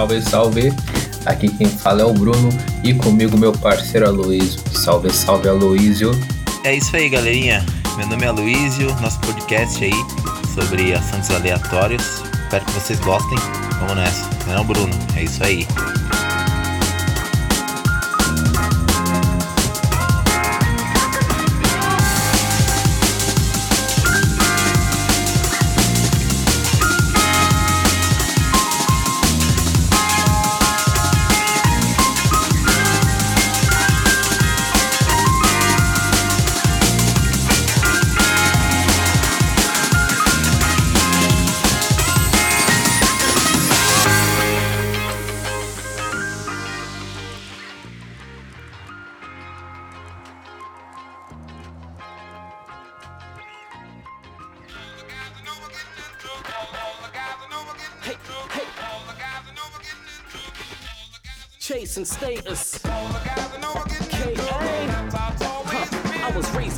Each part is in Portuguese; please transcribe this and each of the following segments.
salve, salve. Aqui quem fala é o Bruno e comigo meu parceiro Aloysio. Salve, salve Aloysio. É isso aí, galerinha. Meu nome é Aloysio, nosso podcast aí sobre assuntos aleatórios. Espero que vocês gostem. Vamos nessa. Não, é Bruno, é isso aí.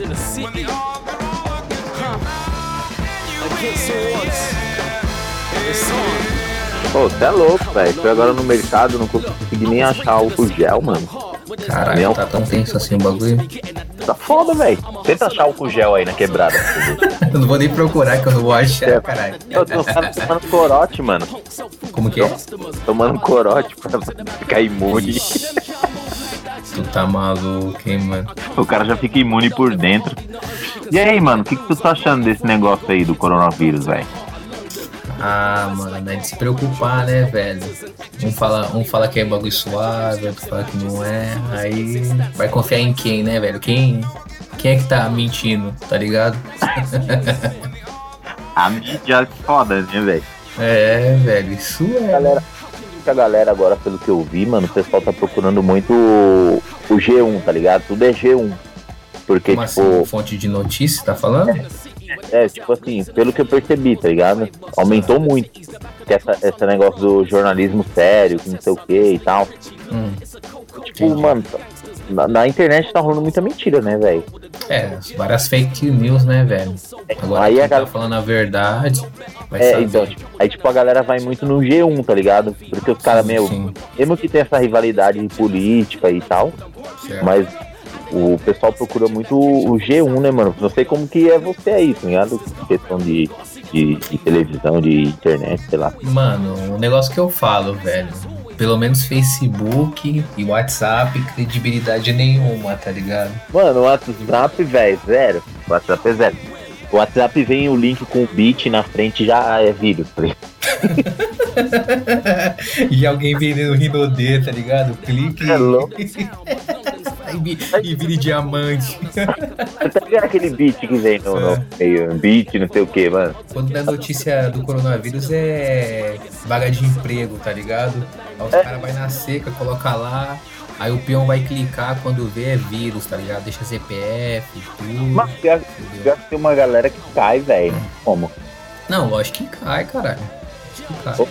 In the city. Huh. Against the odds. It's on. Pô, você é louco, velho. Fui agora no mercado, não consegui nem achar álcool gel, mano. Caralho, tá tão tenso assim o bagulho. Tá foda, velho. Tenta achar álcool gel aí na quebrada. Eu não vou nem procurar que eu não vou achar, É. caralho. Eu tô tomando corote, mano. Como que é? Tomando corote pra ficar imune. Tu tá maluco, hein, mano? O cara já fica imune por dentro. E aí, mano, o que, que tu tá achando desse negócio aí do coronavírus, velho? Ah, mano, não é de se preocupar, né, velho? Um fala, um fala que é bagulho suave, outro fala que não é. Aí vai confiar em quem, né, velho? Quem, quem é que tá mentindo, tá ligado? A mídia é foda, né, velho? É, velho, isso é. Galera, a galera agora, pelo que eu vi, mano, o pessoal tá procurando muito o, o G1, tá ligado? Tudo é G1. Porque, Como tipo, assim, fonte de notícia, tá falando? é, tipo assim, pelo que eu percebi, tá ligado? Aumentou muito. Que essa, esse negócio do jornalismo sério, que não sei o que e tal. Hum, Tipo, Entendi. mano, na, na internet tá rolando muita mentira, né, velho? é, várias fake news, né, velho? Agora Aí a tá galera- falando a verdade vai É, saber. então, tipo, aí tipo, a galera vai muito no G1, tá ligado? Porque os caras, meu, Sim, mesmo que tem essa rivalidade política e tal, certo. mas o pessoal procura muito o G1, né, mano? Não sei como que é você aí, tá ligado? Questão de, de, de televisão, de internet, sei lá. Mano, o negócio que eu falo, velho. Pelo menos Facebook e WhatsApp, credibilidade nenhuma, tá ligado? Mano, o WhatsApp, velho, zero. O WhatsApp é zero. O WhatsApp vem o link com o bit na frente já é vírus, tá e alguém vendendo Rinodê, tá ligado? Clique É louco. e, vi- vire diamante. Tá ligado aquele bit que vem no, no meio, bit, não sei o que, mano? Quando a notícia do coronavírus é vaga de emprego, tá ligado? Aí os É. caras vai na seca, coloca lá, aí o peão vai clicar quando vê é vírus, tá ligado? Deixa CPF, tudo. Mas pior, pior que tem uma galera que cai, velho. Como? Não, lógico que cai, caralho. Acho que cai.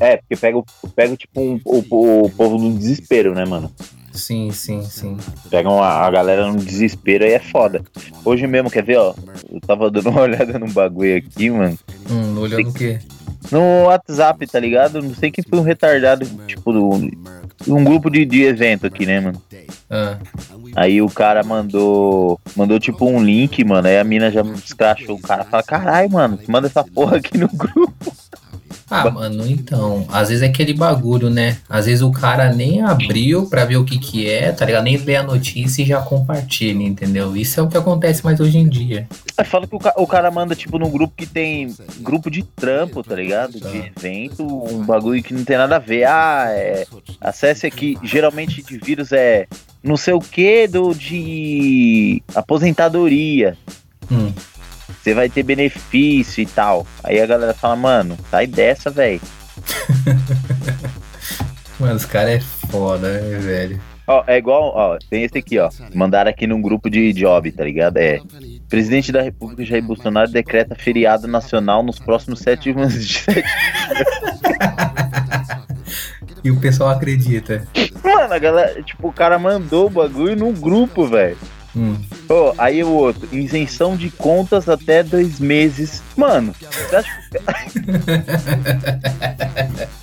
É, porque pega, o- pega tipo um, o, o povo no desespero, né, mano? Sim, sim, sim. Pegam a, a galera no desespero aí é foda. Hoje mesmo, quer ver, ó? Eu tava dando uma olhada num bagulho aqui, mano. Hum, olhando o quê? No WhatsApp, tá ligado? Não sei quem foi um retardado, tipo, do- um grupo de, de evento aqui, né, mano? Ah, Aí o cara mandou. Mandou tipo um link, mano. Aí a mina já escrachou o cara. Fala, caralho, mano, manda essa porra aqui no grupo. Ah, mano, então, às vezes é aquele bagulho, né? Às vezes o cara nem abriu pra ver o que que é, tá ligado? Nem lê a notícia e já compartilha, entendeu? Isso é o que acontece mais hoje em dia. Aí fala que o, ca- o cara manda, tipo, num grupo que tem grupo de trampo, tá ligado? De evento, um bagulho que não tem nada a ver. Ah, é. Acesse aqui. Geralmente de vírus é não sei o que do de aposentadoria. Hum, Você vai ter benefício e tal. Aí a galera fala, mano, sai dessa, velho. mano, os caras é foda, né, velho? Ó, é igual, ó, tem esse aqui, ó. Mandaram aqui num grupo de job, tá ligado? É. Presidente da República Jair Bolsonaro decreta feriado nacional nos próximos sete meses de sete. E o pessoal acredita. Mano, a galera, tipo, o cara mandou o bagulho num grupo, velho. Hum. Ô, aí o outro, isenção de contas até dois meses. Mano, você acha que...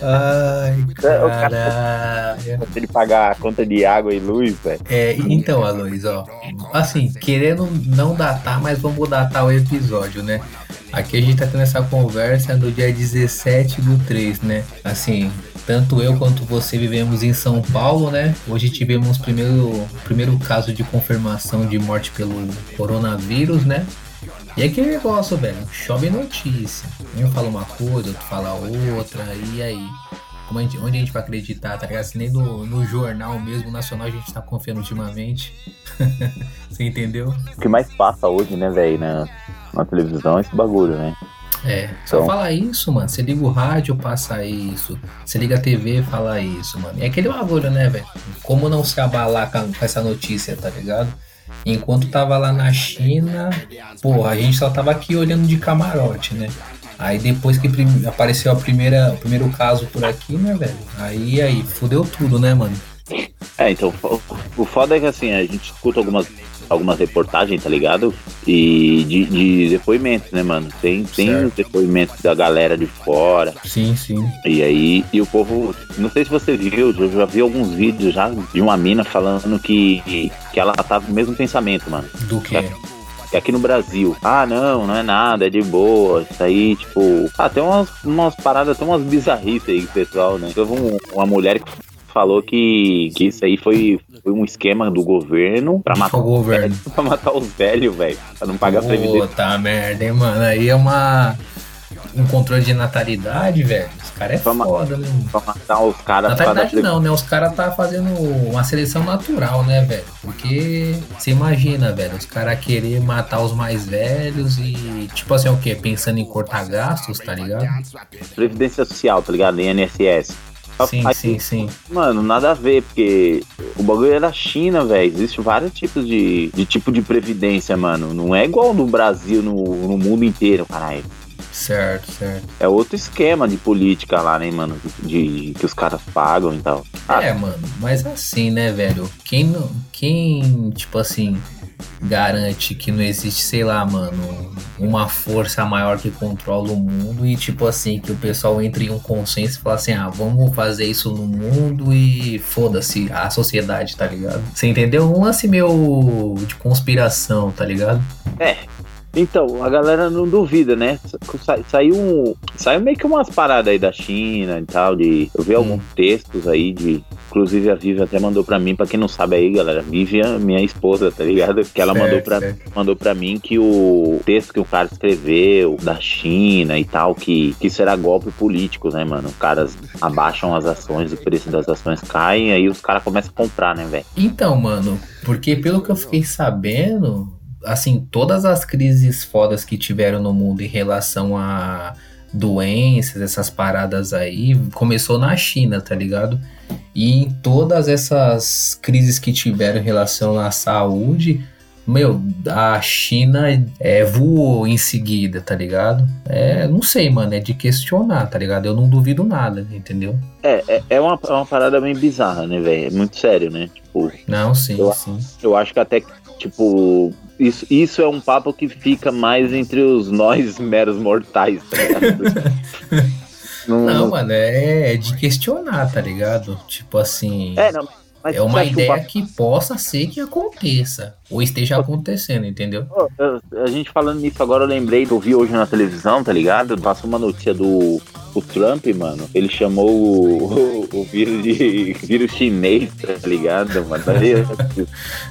Ai, caralho. Se ele pagar a conta de água e luz, velho. É, então, Aloys, ó. Assim, querendo não datar, mas vamos datar o episódio, né? Aqui a gente tá tendo essa conversa no dia 17 do 3, né? Assim, tanto eu quanto você vivemos em São Paulo, né? Hoje tivemos o primeiro, primeiro caso de confirmação de morte pelo coronavírus, né? E aquele negócio, velho, chove notícia. Um fala uma coisa, outro fala outra, e aí? Como a gente- onde a gente vai acreditar, tá ligado? Nem no, no jornal mesmo, nacional, a gente tá confiando ultimamente. Você entendeu? O que mais passa hoje, né, velho, na, na televisão é esse bagulho, né? É, só Então. fala isso, mano. Você liga o rádio, passa isso. Você liga a TV, fala isso, mano. É aquele bagulho, né, velho? Como não se abalar com, essa notícia, tá ligado? Enquanto tava lá na China, porra, a gente só tava aqui olhando de camarote, né? Aí depois que apareceu a primeira, o primeiro caso por aqui, né, velho? Aí, aí, fudeu tudo, né, mano? É, então, o foda é que assim, a gente escuta algumas, algumas reportagens, tá ligado? E de, de depoimentos, né, mano? Tem, tem Certo. os depoimentos da galera de fora. Sim, sim. E aí, e o povo, não sei se você viu, eu já vi alguns vídeos já de uma mina falando que, que ela tava no mesmo pensamento, mano. Do que? Que aqui no Brasil, ah, não, não é nada, é de boa. Isso aí, tipo, ah, tem umas, umas paradas, tem umas bizarrices aí, pessoal, né? Teve um- uma mulher que falou que, que isso aí foi, foi um esquema do governo pra matar, O governo. pra matar os velhos, velho. Pra não pagar previdência. Puta merda, hein, mano. Aí é uma. Um controle de natalidade, velho. Os caras é Toma. foda, né? Pra matar os caras pra Natalidade não, né? Os caras tá fazendo uma seleção natural, né, velho? Porque você imagina, velho, os caras querer matar os mais velhos e, tipo assim, o quê? Pensando em cortar gastos, tá ligado? Previdência social, tá ligado? INSS. Sim, Aí, sim, sim. Mano, nada a ver, porque o bagulho é da China, velho. Existem vários tipos de, de tipo de previdência, mano. Não é igual no Brasil, no, no mundo inteiro, caralho. Certo, certo. É outro esquema de política lá, né, mano? De, de- que os caras pagam e tal. Ah, É, mano, mas assim, né, velho? Quem, não- quem, tipo assim, garante que não existe, sei lá, mano, uma força maior que controla o mundo e, tipo assim, que o pessoal entre em um consenso e fala assim, ah, vamos fazer isso no mundo e foda-se a sociedade, tá ligado? Você entendeu? Um lance meio de conspiração, tá ligado? Então, a galera não duvida, né? Sa- Saiu, um- saiu meio que umas paradas aí da China e tal. De, eu vi alguns textos aí de. Inclusive a Vivi até mandou pra mim, pra quem não sabe aí, galera, Vivi é minha esposa, tá ligado? Que ela mandou Certo, pra, certo. mandou pra mim que o texto que o cara escreveu da China e tal, que, que era golpe político, né, mano? Os caras abaixam as ações, o preço das ações cai, aí os caras começam a comprar, né, velho? Então, mano, porque pelo que eu fiquei sabendo, assim, todas as crises fodas que tiveram no mundo em relação a doenças, essas paradas aí, começou na China, tá ligado? E em todas essas crises que tiveram em relação à saúde, meu, a China é, voou em seguida, tá ligado? É, não sei, mano, é de questionar, tá ligado? Eu não duvido nada, entendeu? É, é, é uma, é uma parada bem bizarra, né, velho? É muito sério, né? Tipo, Não, sim, Eu- sim. eu acho que até, tipo, isso, isso é um papo que fica mais entre os nós meros mortais, tá ligado? não, Não, mano, é, é de questionar, tá ligado? Tipo assim. é, não, mas É uma ideia que possa ser que aconteça. Ou esteja acontecendo, entendeu? A gente falando nisso agora, eu lembrei eu vi hoje na televisão, tá ligado? Passou uma notícia do o Trump, mano. Ele chamou o, o, o vírus de vírus chinês, tá ligado, mano?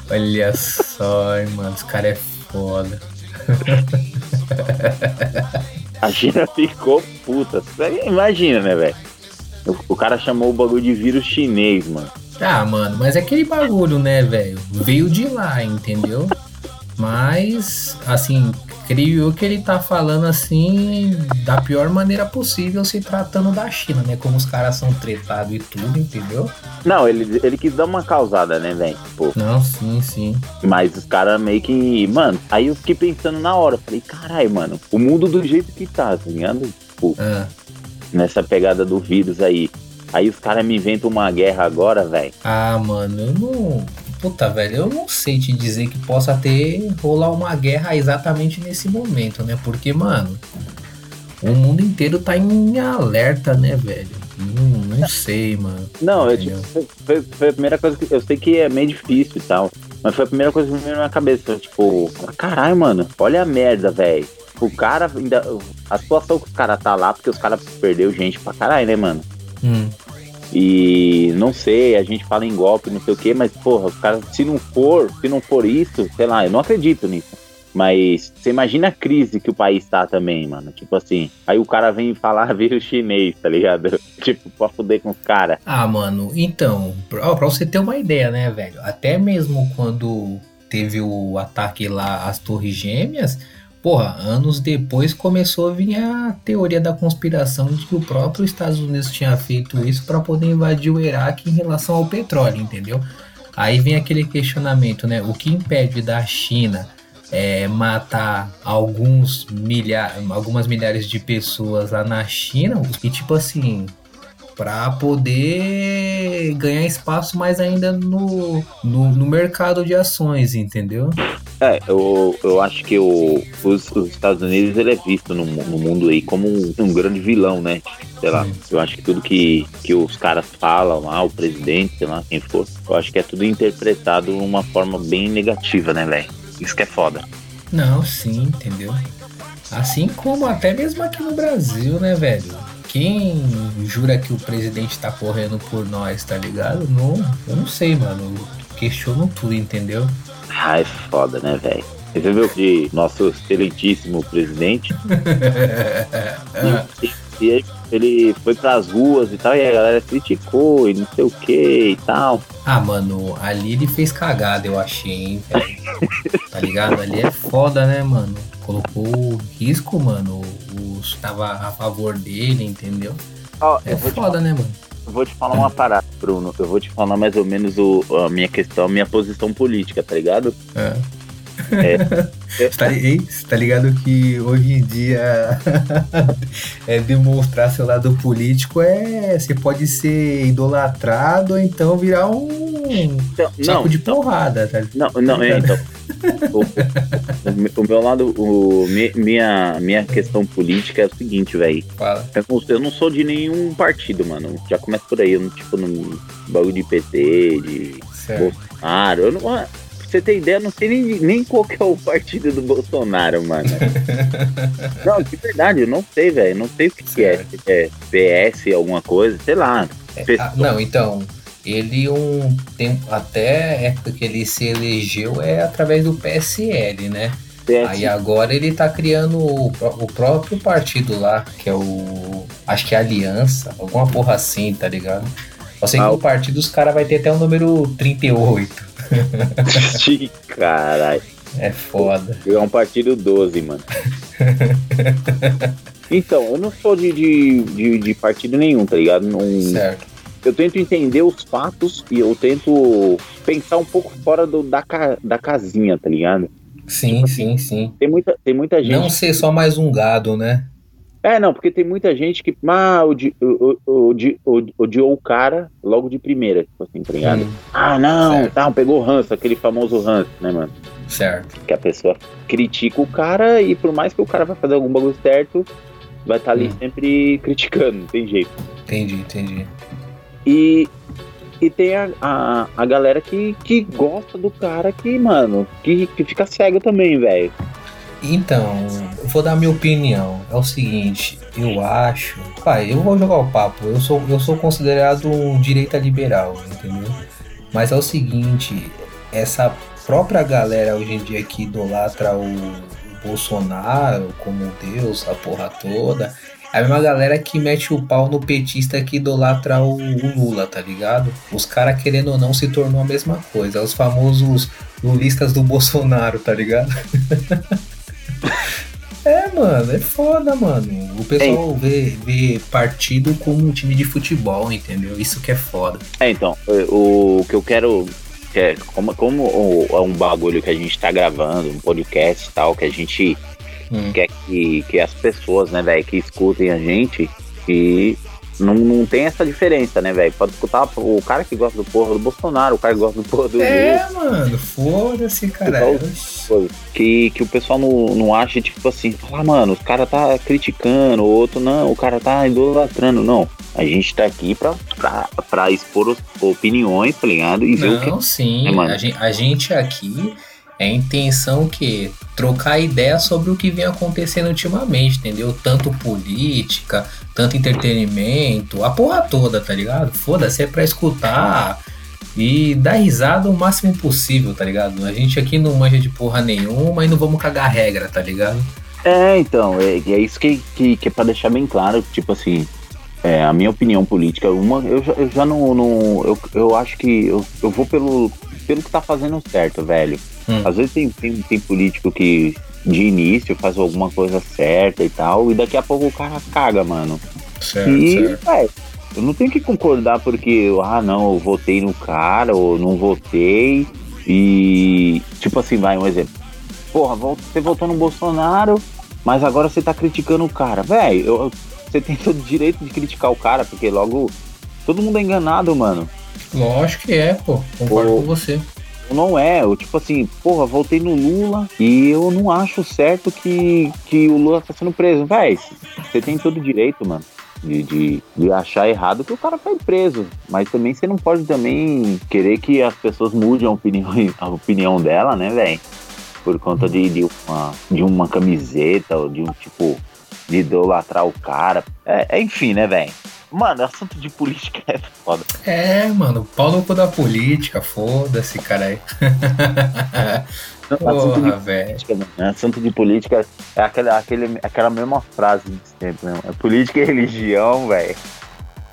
Olha só, mano. Os caras é foda. A China ficou puta. Imagina, né, velho? O, o cara chamou o bagulho de vírus chinês, mano. Ah, mano, mas é aquele bagulho, né, velho? Veio de lá, entendeu? Mas, assim, creio eu que ele tá falando assim da pior maneira possível se tratando da China, né? Como os caras são tretados e tudo, entendeu? Não, ele, ele quis dar uma causada, né, velho? Tipo, Não, sim, sim. mas os caras meio que. Mano, aí eu fiquei pensando na hora. Falei, caralho, mano, o mundo do jeito que tá, tá ligado? Tipo, Ah. nessa pegada do vírus aí. Aí os caras me inventam uma guerra agora, velho. Ah, mano, eu não. Puta, velho, eu não sei te dizer que possa ter rolar uma guerra exatamente nesse momento, né? Porque, mano, o mundo inteiro tá em alerta, né, velho? Não, não sei, mano. Não, eu, tipo, foi, foi a primeira coisa que. Eu sei que é meio difícil e tal. Mas foi a primeira coisa que me veio na minha cabeça. Tipo, caralho, mano, olha a merda, velho. O cara ainda. A situação que os caras tá lá, porque os caras perdeu gente pra caralho, né, mano? Hum. E não sei, a gente fala em golpe, não sei o que, mas porra, se não for, se não for isso, sei lá, eu não acredito nisso. Mas você imagina a crise que o país tá também, mano. Tipo assim, aí o cara vem falar vira chinês, tá ligado? Tipo, pra fuder com os caras. Ah, mano, então, pra, pra você ter uma ideia, né, velho? Até mesmo quando teve o ataque lá às Torres Gêmeas, porra, anos depois começou a vir a teoria da conspiração de que o próprio Estados Unidos tinha feito isso pra poder invadir o Iraque em relação ao petróleo, entendeu? Aí vem aquele questionamento, né? O que impede da China é, matar alguns milha algumas milhares de pessoas lá na China e tipo assim para poder ganhar espaço mais ainda no, no, no mercado de ações, entendeu? É, eu, eu acho que o, os, os Estados Unidos ele é visto no, no mundo aí como um, um grande vilão, né? Sei lá, eu acho que tudo que, que os caras falam lá, o presidente, sei lá, quem for, eu acho que é tudo interpretado de uma forma bem negativa, né, velho? Isso que é foda. Não, sim, entendeu? Assim como até mesmo aqui no Brasil, né, velho? Quem jura que o presidente tá correndo por nós, tá ligado? Não, eu não sei, mano. Eu questiono tudo, entendeu? Ah, é foda, né, velho? Você viu que nosso excelentíssimo presidente e, ele foi pras ruas e tal, e a galera criticou e não sei o que e tal. Ah, mano, ali ele fez cagada, eu achei, hein. Tá ligado? Ali é foda, né, mano? Colocou risco, mano. Os tava a favor dele, entendeu? Ó, É foda, né, mano? Eu vou te falar uma parada, Bruno. Eu vou te falar mais ou menos o, a minha questão, a minha posição política, tá ligado? É. É. Tá, ei, tá ligado que hoje em dia é demonstrar seu lado político é. Você pode ser idolatrado ou então virar um Então, saco não, de porrada, tá? não, não, é, então. O, o o meu lado, o, mi- minha, minha questão política é o seguinte, velho. Fala. Eu, não- sou de nenhum partido, mano. Já começa por aí. Eu não, tipo, no bagulho de PT, de Certo. Bolsonaro. Eu não, você ter ideia, eu não sei nem, nem qual que é o partido do Bolsonaro, mano. não, de verdade, eu não sei, velho. Não sei o que, que é. É PS, alguma coisa, sei lá. Ah, não, então. Ele um tempo, até a época que ele se elegeu é através do PSL, né? PS, Aí agora ele tá criando o, o próprio partido lá, que é o. Acho que é Aliança, alguma porra assim, tá ligado? Eu sei que Ah, o o- partido os caras vai ter até o número 38. Caralho. É foda. É um partido 12, mano. Então, eu não sou de, de, de, de partido nenhum, tá ligado? Não, Certo. eu tento entender os fatos e eu tento pensar um pouco fora do, da, ca- da casinha, tá ligado? Sim, sim, sim. Tem muita, tem muita gente. Não ser só mais um gado, né? É, não, porque tem muita gente que ah, odi- odi- odi- odiou o cara logo de primeira, tipo assim, tá ligado? Hum, Ah, não, Certo. tá, pegou o ranço, aquele famoso ranço, né, mano? certo. Que a pessoa critica o cara e por mais que o cara vai fazer algum bagulho certo, vai estar ali Hum. sempre criticando, não tem jeito. Entendi, entendi. E, e tem a, a, a galera que, que gosta do cara que, mano, que, que fica cego também, velho. Então, eu vou dar minha opinião. É o seguinte, eu acho. Pai, eu vou jogar o papo. Eu sou, eu sou considerado um direita liberal, entendeu? Mas é o seguinte, essa própria galera hoje em dia que idolatra o, Bolsonaro como Deus, a porra toda, é a mesma galera que mete o pau no petista que idolatra o, o Lula, tá ligado? Os caras, querendo ou não, se tornou a mesma coisa. Os famosos lulistas do Bolsonaro, tá ligado? É, mano, é foda, mano. O pessoal vê, vê partido como um time de futebol, entendeu? Isso que é foda. É, então, o, o que eu quero. que é, como, como o- é um bagulho que a gente tá gravando, um podcast e tal, que a gente Hum. quer que, que as pessoas, né, velho, que escutem a gente, que não, não tem essa diferença, né, velho? Pode escutar o cara que gosta do porra do Bolsonaro, o cara que gosta do porra do. É, mano, foda-se, cara. Coisa. Que, que o pessoal não, não acha, tipo assim, falar, mano, os cara tá criticando, o outro não, o cara tá idolatrando. Não. A gente tá aqui pra, pra, pra expor opiniões, tá ligado? E ver o que. Não, sim. É, mano. a, gente, a gente aqui é a intenção que trocar ideia sobre o que vem acontecendo ultimamente, entendeu? Tanto política, tanto entretenimento, a porra toda, tá ligado? Foda-se, é pra escutar e dar risada o máximo possível, tá ligado? A gente aqui não manja de porra nenhuma e não vamos cagar regra, tá ligado? É, então, é, é isso que, que, que é pra deixar bem claro, tipo assim. É, a minha opinião política, uma, eu, já, eu já não. não eu, eu acho que eu, eu vou pelo, pelo que tá fazendo certo, velho. Hum. Às vezes tem, tem, tem político que de início faz alguma coisa certa e tal, e daqui a pouco o cara caga, mano. Certo, E, certo. é, eu não tenho que concordar porque, ah, não, eu votei no cara ou não votei. E, tipo assim, vai um exemplo. Porra, você votou no Bolsonaro, mas agora você tá criticando o cara. Velho, você tem todo o direito de criticar o cara, porque logo todo mundo é enganado, mano. Lógico que é, pô. Concordo com você. Não é, eu tipo assim, porra, votei no Lula e eu não acho certo que, que o Lula tá sendo preso. Véi, você tem todo o direito, mano, de, de, de achar errado que o cara foi preso. Mas também você não pode também querer que as pessoas mudem a opinião, a opinião dela, né, velho? Por conta de, de, uma, de uma camiseta ou de um tipo de idolatrar o cara. É, é, enfim, né, velho? Mano, assunto de política é foda. É, mano, pau no cu da política, foda-se, cara aí. assunto de Porra, velho. política, mano. É Assunto de política é aquela, aquele, aquela mesma frase de sempre, né? É política e religião, velho.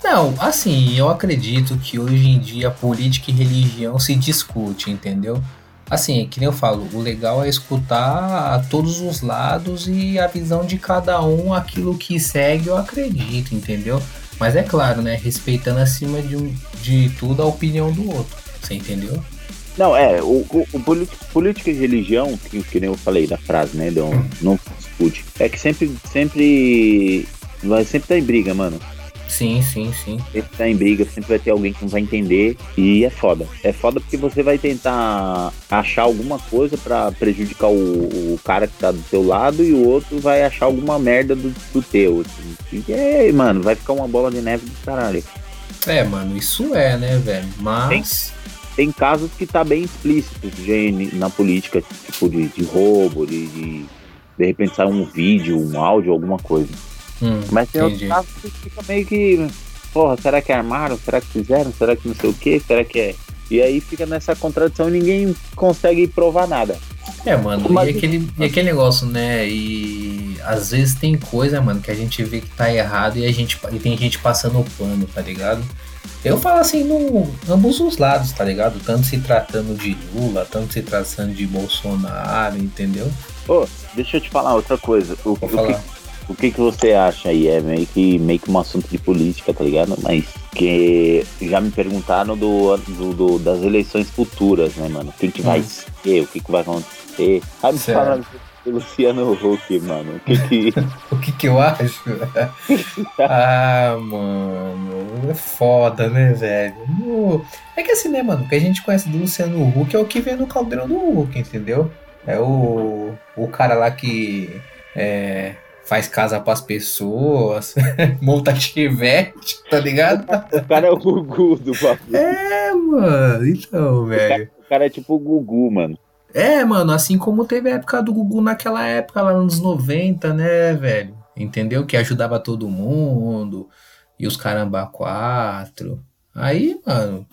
Não, assim, eu acredito que hoje em dia política e religião se discute, entendeu? Assim, é que nem eu falo, o legal é escutar todos os lados e a visão de cada um, aquilo que segue eu acredito, entendeu? Mas é claro, né? Respeitando acima de, um- de tudo a opinião do outro. Você entendeu? Não, é, o, o, o política e religião, que, que nem eu falei da frase, né? Não, não discute. É que sempre, sempre. Vai sempre estar em briga, mano. Sim, sim, sim. Sempre tá em briga, sempre vai ter alguém que não vai entender. E é foda. É foda porque você vai tentar achar alguma coisa pra prejudicar o, o cara que tá do teu lado e o outro vai achar alguma merda do, do teu. assim. E é, mano, vai ficar uma bola de neve do caralho. É, mano, isso é, né, velho? Mas. Tem casos que tá bem explícito de, na política, tipo de, de roubo, de, de de repente sair um vídeo, um áudio, alguma coisa. Hum, Mas tem outros entendi. casos que fica meio que, porra, será que armaram? Será que fizeram? Será que não sei o que? Será que é? E aí fica nessa contradição e ninguém consegue provar nada. É, mano, Mas- e, aquele, e aquele negócio, né? E às vezes tem coisa, mano, que a gente vê que tá errado e, a gente, e tem gente passando o pano, tá ligado? Eu falo assim, no ambos os lados, tá ligado? Tanto se tratando de Lula, tanto se tratando de Bolsonaro, entendeu? Ô, deixa eu te falar outra coisa. O, o que, falar. O que que você acha aí? É meio que, meio que um assunto de política, tá ligado? Mas que já me perguntaram do, do, do- das eleições futuras, né, mano? O que vai Hum. ser? O que que vai acontecer? Aí me Certo. falaram do Luciano Huck, mano. O que que... O que que eu acho? ah, mano, é foda, né, velho? No- É que assim, né, mano, o que a gente conhece do Luciano Huck é o que vem no caldeirão do Huck, entendeu? É o, o cara lá que é, faz casa pras pessoas, monta chivete, tá ligado? o cara é o Gugu do bagulho. É, mano, então, velho. O cara é tipo o Gugu, mano. É, mano, assim como teve a época do Gugu naquela época, lá nos 90, né, velho? Entendeu? Que ajudava todo mundo. E os caramba quatro. Aí, mano.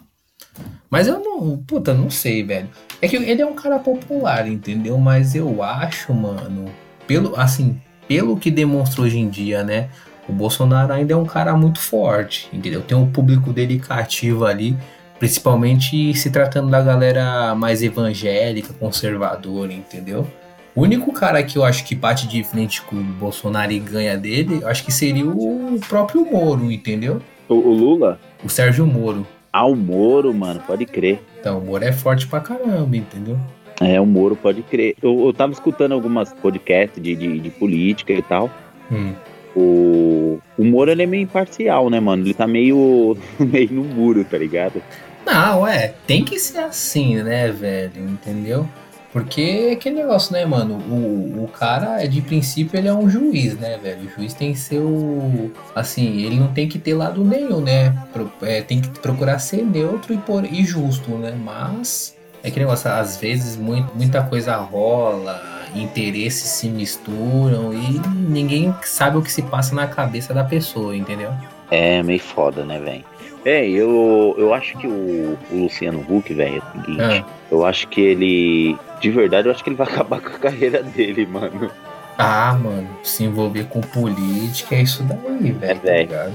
Mas eu não. Puta, não sei, velho. É que ele é um cara popular, entendeu? Mas eu acho, mano. Pelo, assim, pelo que demonstra hoje em dia, né? O Bolsonaro ainda é um cara muito forte, entendeu? Tem um público dele cativo ali. Principalmente se tratando da galera mais evangélica, conservadora, entendeu? O único cara que eu acho que bate de frente com o Bolsonaro e ganha dele, eu acho que seria o próprio Moro, entendeu? O, o Lula? O Sérgio Moro. Ah, o Moro, mano, pode crer. Então, o Moro é forte pra caramba, entendeu? É, o Moro pode crer. Eu, eu tava escutando algumas podcasts de, de, de política e tal. Hum. o, o Moro ele é meio imparcial, né, mano? Ele tá meio, meio no muro, tá ligado? Não, é, tem que ser assim, né, velho? Entendeu? Porque é aquele negócio, né, mano? O, o cara, de princípio, ele é um juiz, né, velho? O juiz tem que ser o. Assim, ele não tem que ter lado nenhum, né? Pro- é, tem que procurar ser neutro e, por, e justo, né? Mas. É aquele negócio, às vezes muito, muita coisa rola, interesses se misturam e ninguém sabe o que se passa na cabeça da pessoa, entendeu? É meio foda, né, velho? É, eu, eu acho que o, o Luciano Huck, velho, é o seguinte. Ah. Eu acho que ele. De verdade, eu acho que ele vai acabar com a carreira dele, mano. Ah, mano, se envolver com política é isso daí, velho. tá velho. ligado?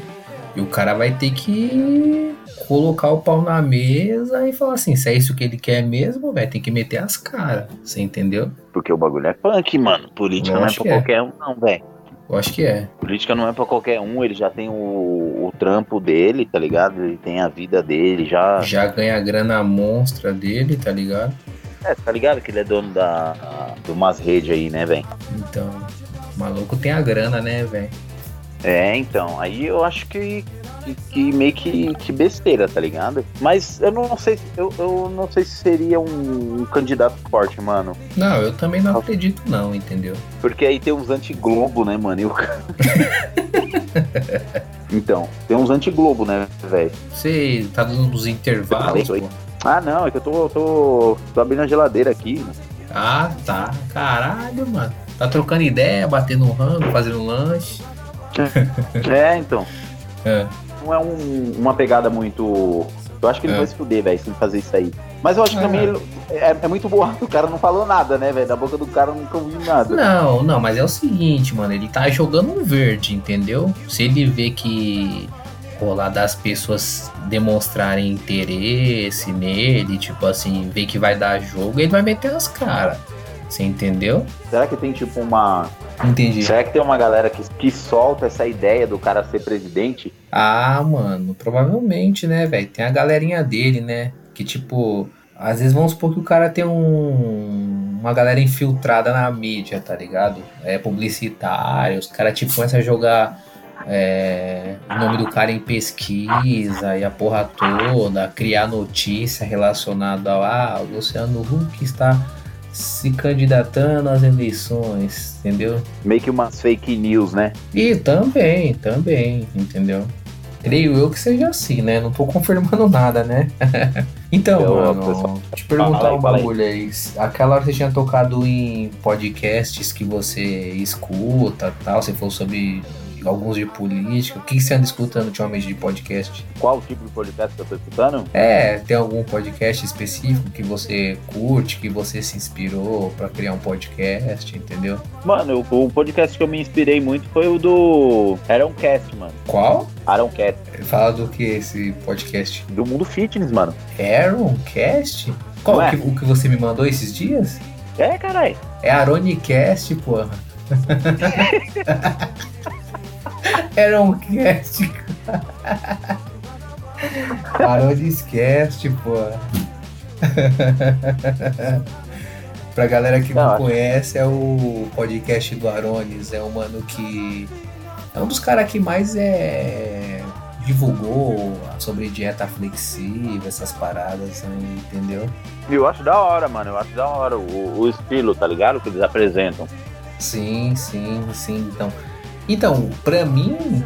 E o cara vai ter que colocar o pau na mesa e falar assim: se é isso que ele quer mesmo, velho, tem que meter as caras. Você entendeu? Porque o bagulho é punk, mano. Política não é pra é. qualquer um, não, velho. Eu acho que é. Política não é pra qualquer um, ele já tem o, o trampo dele, tá ligado? Ele tem a vida dele já. Já ganha a grana monstra dele, tá ligado? É, tá ligado que ele é dono da, de umas redes aí, né, velho? Então, o maluco tem a grana, né, velho? É, então, aí eu acho que, que, que meio que, que besteira, tá ligado? Mas eu não sei, se- eu, eu não sei se seria um, um candidato forte, mano. Não, eu também não acredito, não, entendeu? Porque aí tem uns anti-globo, né, mano? E o cara- então, tem uns anti-globo, né, velho? Você tá dando uns intervalos, pô. Ah, não, é que eu tô, eu tô, tô abrindo a geladeira aqui. mano. Ah, tá. Caralho, mano. Tá trocando ideia, batendo um rango, fazendo um lanche. É, então. É. Não é um- uma pegada muito. Eu acho que ele É. vai se fuder, velho, se ele fazer isso aí. Mas eu acho que também ele- é, é muito boa. O cara não falou nada, né, velho? Da boca do cara eu nunca ouvi nada. Não, não, mas é o seguinte, mano, ele tá jogando um verde, entendeu? Se ele vê que rolar das pessoas demonstrarem interesse nele, tipo assim, ver que vai dar jogo, ele vai meter as caras. Você entendeu? Será que tem tipo uma. Entendi. Será que tem uma galera que, que solta essa ideia do cara ser presidente? Ah, mano, provavelmente, né, velho? Tem a galerinha dele, né? Que tipo, às vezes vamos supor que o cara tem um, uma galera infiltrada na mídia, tá ligado? É publicitário, os caras tipo começam a jogar é, o nome do cara em pesquisa e a porra toda, criar notícia relacionada ao ah, o Luciano Huck está se candidatando às eleições, entendeu? Meio que umas fake news, né? E também, também, entendeu? Creio eu que seja assim, né? Não tô confirmando nada, né? então, Eu, mano, pessoal, te perguntar um bagulho aí. Aquela hora você tinha tocado em podcasts que você escuta tal, você falou sobre alguns de política. O que você anda escutando ultimamente de podcast? Qual tipo de podcast que eu tô escutando? É, tem algum podcast específico que você curte, que você se inspirou pra criar um podcast, entendeu? Mano, o, o podcast que eu me inspirei muito foi o do Aaroncast, mano. Qual? Aaroncast. Fala do que esse podcast? Do mundo fitness, mano. Aroncast? Qual Não é? que, o que você me mandou esses dias? É, caralho. É Aronicast, porra. Aroncast. Aroniscast, porra. pra galera que não, Não, conhece, é o podcast do Aronis. É um mano que. É um dos caras que mais é. divulgou sobre dieta flexível, essas paradas, aí, entendeu? Eu acho da hora, mano. Eu acho da hora o, o estilo, tá ligado? Que eles apresentam. Sim, sim, sim. Então, então para mim,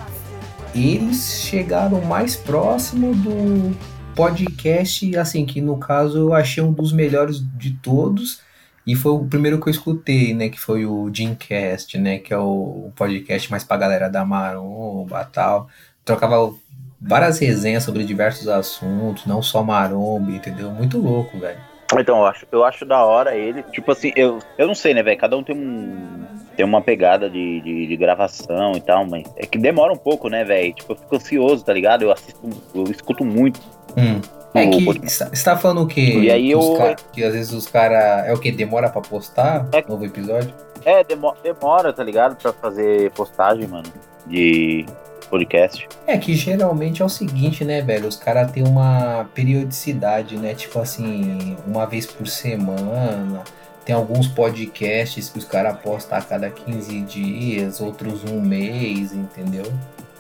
eles chegaram mais próximo do podcast, assim, que no caso eu achei um dos melhores de todos. E foi o primeiro que eu escutei, né? Que foi o Jimcast, né? Que é o podcast mais pra galera da maromba tal. Trocava várias resenhas sobre diversos assuntos, não só maromba, entendeu? Muito louco, velho. Então, eu acho, eu acho da hora ele. Tipo assim, eu, eu não sei, né, velho? Cada um tem um. Tem uma pegada de, de, de gravação e tal, mas é que demora um pouco, né, velho? Tipo, eu fico ansioso, tá ligado? Eu assisto, eu escuto muito. Hum. É que você tá falando o quê? E aí eu- que às vezes os caras. É o que? Demora pra postar É. novo episódio? É, demo- demora, tá ligado? Pra fazer postagem, mano, de podcast. É que geralmente é o seguinte, né, velho? Os caras têm uma periodicidade, né? Tipo assim, uma vez por semana. Tem alguns podcasts que os caras postam a cada 15 dias, outros um mês, entendeu?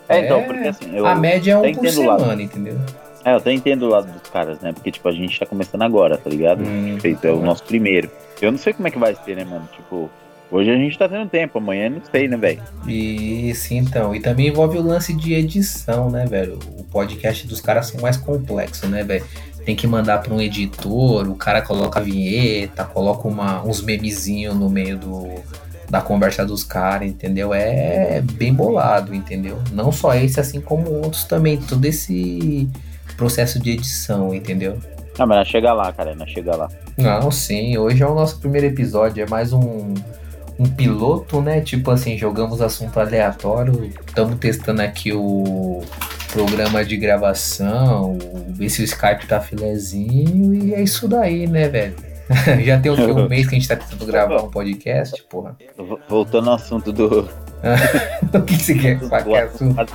É, então, porque assim, eu a média é um por o lado. semana, entendeu? É, eu até entendo o lado dos caras, né? Porque, tipo, a gente tá começando agora, tá ligado? Hum, Feito, é o é. nosso primeiro. Eu não sei como é que vai ser, né, mano? Tipo, hoje a gente tá tendo tempo, amanhã não sei, né, velho? Isso, então. E também envolve o lance de edição, né, velho? O podcast dos caras são mais complexo, né, velho? Tem que mandar pra um editor, o cara coloca a vinheta, coloca uma, uns memezinhos no meio do, da conversa dos caras, entendeu? É bem bolado, entendeu? Não só esse, assim como outros também. Todo esse processo de edição, entendeu? Ah, mas nós chega lá, cara, nós chega lá. Não, sim, hoje é o nosso primeiro episódio, é mais um, um piloto, né? Tipo assim, jogamos assunto aleatório, estamos testando aqui o programa de gravação, ver se o Skype tá filezinho e é isso daí, né, velho? Já tem o um mês que a gente tá tentando gravar um podcast, porra. Voltando ao assunto do. o que você quer? Qual que é assunto?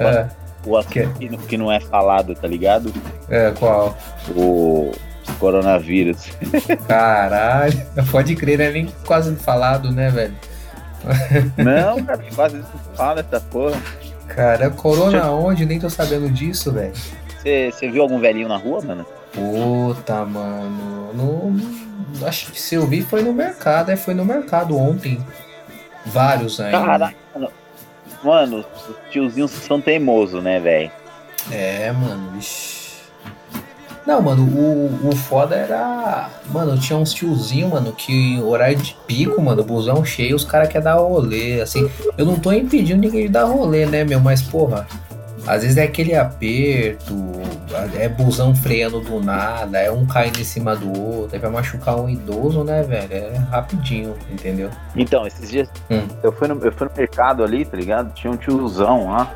Ah, o assunto que não, que não é falado, tá ligado? é, qual? O coronavírus. Caralho, pode crer, né? Nem quase falado, né, velho? Não, cara, quase não fala essa porra. Cara, corona onde? Nem tô sabendo disso, velho. Você viu algum velhinho na rua, mano? Puta, mano. No, acho que se eu vi foi no mercado. É, foi no mercado ontem. Vários ainda. Caraca, mano. Mano, os tiozinhos são teimosos, né, velho? É, mano. Vixi. Não, mano, o, o foda era. Mano, tinha uns tiozinhos, mano, que horário de pico, mano, busão cheio, os caras querem dar rolê. Assim, eu não tô impedindo ninguém de dar rolê, né, meu? Mas, porra, às vezes é aquele aperto, é busão freando do nada, é um caindo em cima do outro, aí vai machucar um idoso, né, velho? É rapidinho, entendeu? Então, esses dias Hum. eu, fui no, eu fui no mercado ali, tá ligado? Tinha um tiozão lá,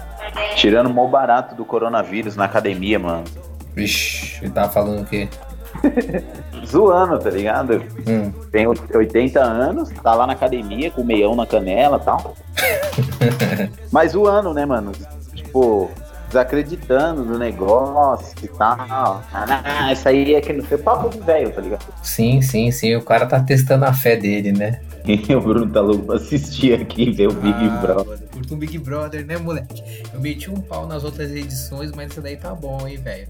tirando o mó barato do coronavírus na academia, mano. Vixe, ele tava falando o quê? Zoando, tá ligado? Hum. Tem 80 anos, tá lá na academia com o meião na canela e tal. Mas zoando, né, mano? Tipo, desacreditando do negócio e tal. Ah, isso aí é que não foi papo de velho, tá ligado? Sim, sim, sim. O cara tá testando a fé dele, né? O Bruno tá louco pra assistir aqui, ver o Big Ah, Brother. Curto um Big Brother, né, moleque? Eu meti um pau nas outras edições, mas essa daí tá bom, hein, velho?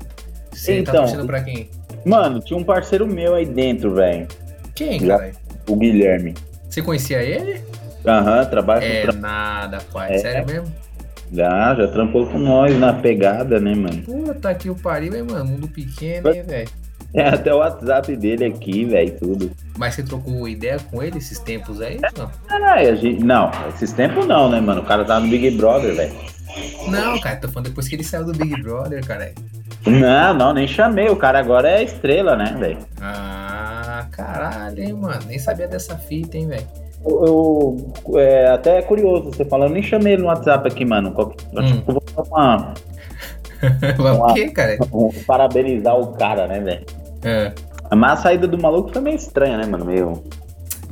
Você tá Então. torcendo pra quem? Mano, tinha um parceiro meu aí dentro, velho. Quem, cara? O Guilherme. Você conhecia ele? Aham, trabalha É com tra... nada, pai. É. Sério mesmo? Já, já trampou com nós na pegada, né, mano? Puta que o pariu, hein, mano? Mundo pequeno, hein, velho? É até o WhatsApp dele aqui, velho, tudo. Mas você trocou ideia com ele esses tempos aí? Não, Ah, a gente... Não, esses tempos não, né, mano? O cara tava no Big Brother, velho. não cara, tô falando depois que ele saiu do Big Brother, cara. Não, não, nem chamei. O cara agora é estrela, né, velho? Ah, caralho, hein, mano? Nem sabia dessa fita, hein, velho? Eu, eu- é até curioso você falando, nem chamei ele no WhatsApp aqui, mano. Acho Hum. que eu vou dar uma, Mas o quê, cara? um- parabenizar o cara, né, velho? É. Mas a saída do maluco foi meio estranha, né, mano? Meio.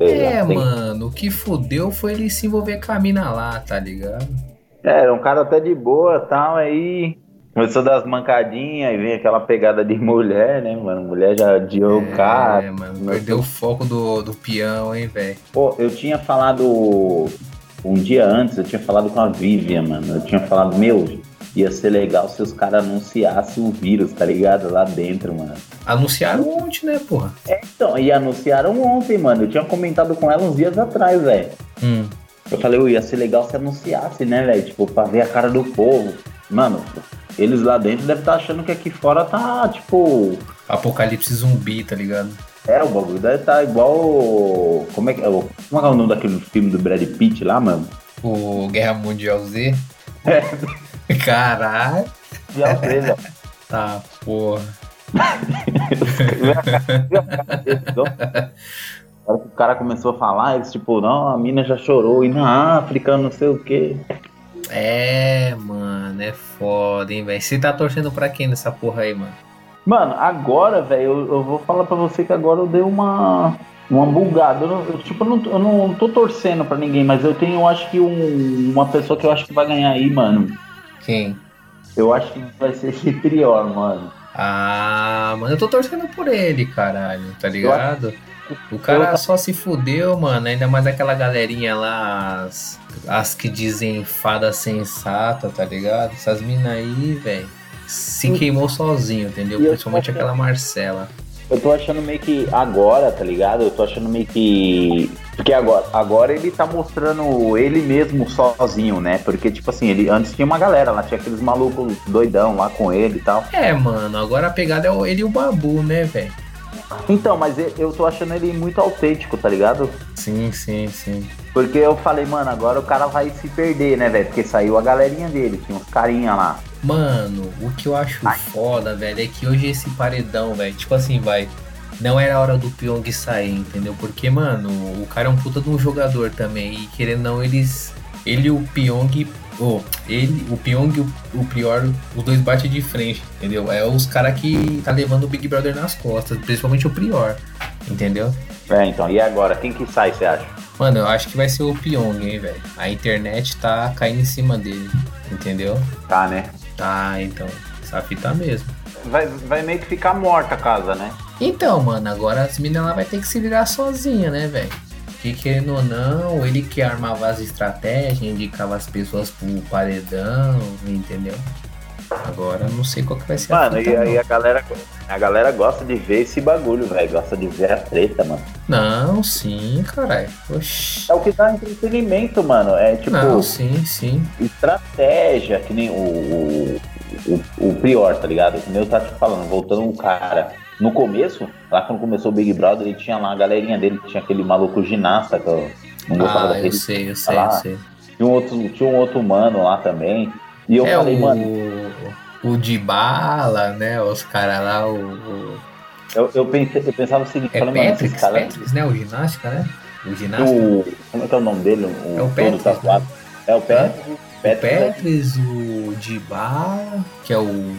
É, tem- mano, o que fudeu foi ele se envolver com a mina lá, tá ligado? É, era um cara até de boa e tal, aí começou a dar as mancadinhas, aí vem aquela pegada de mulher, né, mano? Mulher já adiou o cara. É, mano, Mas- perdeu o foco do, do peão, hein, velho? Pô, eu tinha falado um dia antes, eu tinha falado com a Vivian, mano. Eu tinha falado, meu, ia ser legal se os caras anunciassem o vírus, tá ligado? Lá dentro, mano. Anunciaram ontem, né, porra? É, então, e anunciaram ontem, mano. Eu tinha comentado com ela uns dias atrás, velho. Hum. Eu falei, "Ô, ia ser legal se anunciasse, né, velho? Tipo, pra ver a cara do povo. Mano, eles lá dentro devem estar achando que aqui fora tá, tipo. Apocalipse zumbi, tá ligado? É, o bagulho deve estar igual. o- Como é que é? o- Como é o nome daquele filme do Brad Pitt lá, mano? O Guerra Mundial Z. Caralho. Já fez, ó. Tá, porra. Que o cara começou a falar, eles tipo, não, a mina já chorou, e na África, não sei o quê. É, mano, é foda, hein, velho. Você tá torcendo pra quem nessa porra aí, mano? Mano, agora, velho, eu, eu vou falar pra você que agora eu dei uma. Uma bugada. Eu, não- eu, tipo, eu não, eu não tô torcendo pra ninguém, mas eu tenho, eu acho que um- uma pessoa que eu acho que vai ganhar aí, mano. Quem? Eu acho que vai ser Ciprior, mano. Ah, mano, eu tô torcendo por ele, caralho, tá ligado? O cara só se fudeu, mano. Ainda mais aquela galerinha lá, as, as que dizem fada sensata, tá ligado? Essas minas aí, velho, se queimou sozinho, entendeu? Eu Principalmente aquela Marcela. Eu tô achando meio que agora, tá ligado? Eu tô achando meio que. Porque agora, agora ele tá mostrando ele mesmo sozinho, né? Porque, tipo assim, ele antes tinha uma galera lá, tinha aqueles malucos doidão lá com ele e tal. É, mano, agora a pegada é ele e o Babu, né, velho? Então, mas eu- tô achando ele muito autêntico, tá ligado? Sim, sim, sim. Porque eu falei, mano, agora o cara vai se perder, né, velho? Porque saiu a galerinha dele, tinha uns carinha lá. Mano, o que eu acho foda, velho, é que hoje esse paredão, velho, tipo assim, vai. Não era hora do Pyong sair, entendeu? Porque, mano, o cara é um puta de um jogador também. E querendo ou não, eles. Ele e o Pyong. Oh, ele, o Pyong e o, o Prior, os dois batem de frente, entendeu? É os caras que tá levando o Big Brother nas costas, principalmente o Prior, entendeu? É, então, e agora? Quem que sai, você acha? Mano, eu acho que vai ser o Pyong, hein, velho. A internet tá caindo em cima dele, entendeu? Tá, né? Tá, então. Essa fita mesmo. Vai, vai meio que ficar morta a casa, né? Então, mano, agora as meninas ela vai ter que se virar sozinha, né, velho? Que querendo ou não, ele que armava as estratégias, indicava as pessoas pro paredão, entendeu? Agora não sei qual que vai ser a Mano, e aí a galera, a galera gosta de ver esse bagulho, velho. Gosta de ver a treta, mano. Não, sim, caralho. Oxi. É o que dá entretenimento, mano. É tipo Não, sim, sim. estratégia, que nem o, o, o, o Prior, tá ligado? Que nem eu tava te falando, voltando um cara. No começo, lá quando começou o Big Brother, ele tinha lá a galerinha dele, tinha aquele maluco ginasta que eu não gostava Ah, daquele. eu sei, eu sei, lá. eu sei. Tinha um outro, tinha um outro mano lá também. E eu é falei, o, mano, o de bala, né? Os caras lá, o. o- eu, eu, pensei, eu pensava o seguinte, É falei, mano, esse Patrick, cara. Patrick, né? O ginástica, né? O ginástica. O, como é que é o nome dele? O, É o Patrick, tatuado. É o Patrick. O Patrick, Petris, o Dibá, que é o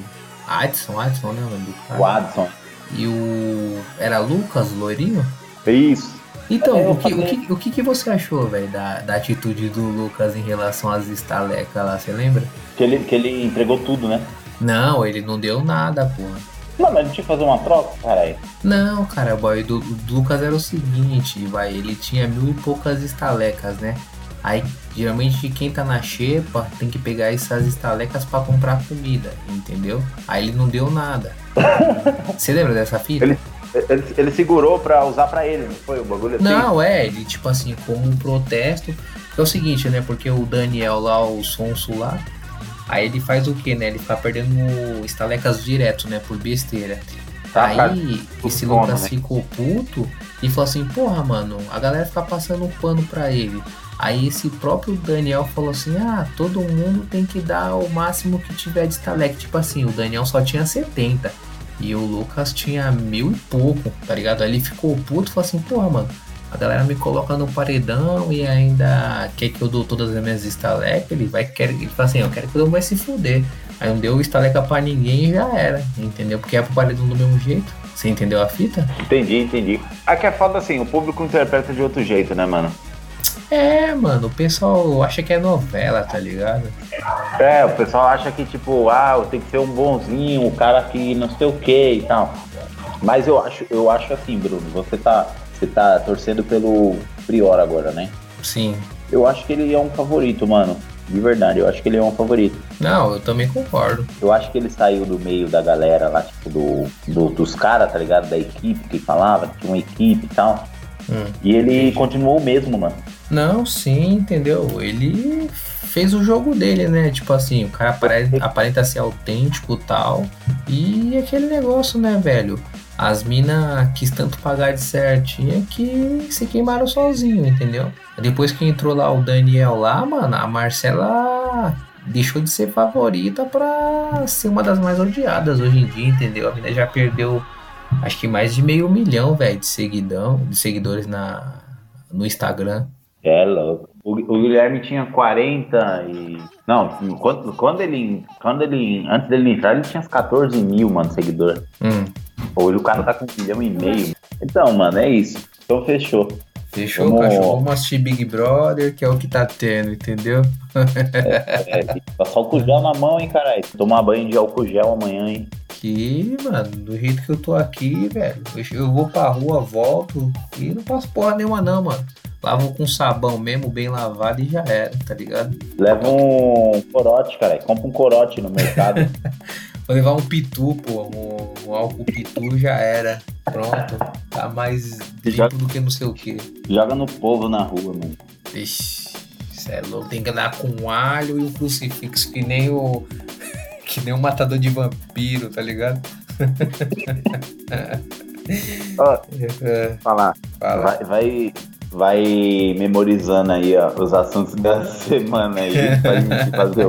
Adson, Adson, né? O nome do cara. o Adson. E o. Era Lucas, loirinho? Isso. Então, É, o, que, o, que, o que, que você achou, velho, da, da atitude do Lucas em relação às estalecas lá, você lembra? Que ele, que ele entregou tudo, né? Não, ele não deu nada, porra. Não, mas a gente ia fazer uma troca, caralho. Não, cara, boy, do, do Lucas era o seguinte, vai, ele tinha mil e poucas estalecas, né? Aí, geralmente, quem tá na xepa tem que pegar essas estalecas pra comprar comida, entendeu? Aí ele não deu nada. Você lembra dessa fita? Ele- Ele, ele segurou pra usar pra ele, não foi o bagulho assim? Não, é, ele, tipo assim, como um protesto. Que é o seguinte, né? Porque o Daniel lá, o Sonso lá, aí ele faz o quê, né? Ele fica perdendo estalecas direto, né? Por besteira. Tá, cara. aí, esse sono, Lucas né? ficou puto e falou assim: Porra, mano, a galera fica passando um pano pra ele. Aí esse próprio Daniel falou assim: Ah, todo mundo tem que dar o máximo que tiver de estaleca. Tipo assim, o Daniel só tinha 70 e o Lucas tinha mil e pouco, tá ligado? Aí ele ficou puto e falou assim: Porra, mano, a galera me coloca no paredão e ainda quer que eu dou todas as minhas estalecas. Ele vai querer, ele fala assim: Eu quero que mundo vai se fuder. Aí não deu estaleca pra ninguém e já era, entendeu? Porque é pro paredão do mesmo jeito. Você entendeu a fita? Entendi, entendi. Aqui é foda assim, o público interpreta de outro jeito, né, mano? É, mano, o pessoal acha que é novela, tá ligado? É, o pessoal acha que, tipo, ah, tem que ser um bonzinho, o cara que não sei o que e tal. Mas eu acho, eu acho assim, Bruno, você tá, você tá torcendo pelo Prior agora, né? Sim. Eu acho que ele é um favorito, mano. De verdade, eu acho que ele é um favorito. Não, eu também concordo. Eu acho que ele saiu do meio da galera lá, tipo, do, do- dos caras, tá ligado? Da equipe que falava, que tinha uma equipe e tal. Hum. E ele continuou o mesmo, mano. Não, sim, entendeu? Ele fez o jogo dele, né? Tipo assim, o cara apare- aparenta ser autêntico e tal. E aquele negócio, né, velho? As minas quis tanto pagar de certinha que se queimaram sozinho, entendeu? Depois que entrou lá o Daniel lá, mano, a Marcela deixou de ser favorita pra ser uma das mais odiadas hoje em dia, entendeu? A mina já perdeu acho que mais de meio milhão, velho, de seguidão, de seguidores na, no Instagram. É louco. O, o Guilherme tinha 40 e. Não, quando, quando ele. Quando ele. Antes dele entrar, ele tinha uns 14 mil, mano, seguidor. Hum, Hoje o cara tá com um milhão e meio. Então, mano, é isso. Então fechou. fechou, Vamos- cachorro? Vamos assistir Big Brother, que é o que tá tendo, entendeu? É, tá só álcool gel na mão, hein, caralho. Tomar banho de álcool gel amanhã, hein. Aqui, mano, do jeito que eu tô aqui, velho, eu- vou pra rua, volto e não passo porra nenhuma não, mano. Lavo com sabão mesmo, bem lavado e já era, tá ligado? Leva um corote, cara. Compra um corote no mercado. Vou levar um pitu, pô, um, um álcool pitu já era. Pronto, tá mais limpo do que não sei o que. Joga no povo na rua, mano. Ixi, isso é louco. Tem que andar com alho e um crucifixo, que nem o. Que nem o matador de vampiro, tá ligado? É, falar. fala. Vai, vai, vai memorizando aí, ó, os assuntos da semana aí pra gente fazer.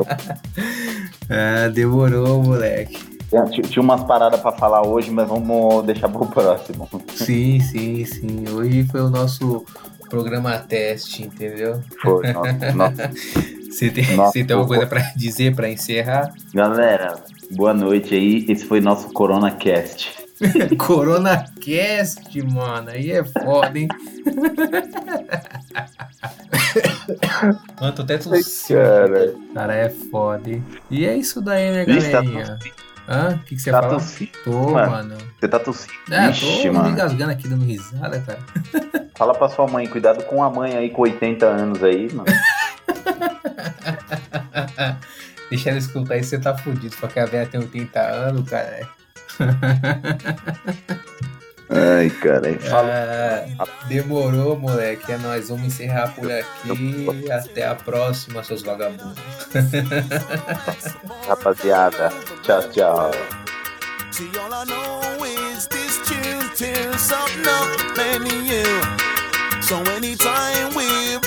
Ah, demorou, moleque. Tinha- Tinha umas paradas pra falar hoje, mas vamos deixar pro próximo. Sim, sim, sim. Hoje foi o nosso programa teste, entendeu? Foi, nossa, nossa. Você tem, Nossa, você tem alguma coisa pra dizer pra encerrar? Galera, boa noite aí. Esse foi nosso Corona Cast. Corona Cast, mano. Aí é foda, hein? Mano, tô até tossindo. Cara, Cara, é foda, hein? E é isso daí, né, tá galerinha? Hã? O que, que você Tá fala? tossindo. Tô, mano. mano. Você tá tossindo. É, Vixe, tô me mano. engasgando aqui dando risada, cara. Fala pra sua mãe, cuidado com a mãe aí com 80 anos aí, mano. Deixa ela escutar aí, você tá fudido. Porque a velha tem 80 anos, cara. Ai, cara. Fala. Ah, demorou, moleque. É nóis. Vamos encerrar por aqui. Até a próxima, seus vagabundos. Rapaziada. Tchau, tchau. See, all I know is this tune something up in you. So anytime we're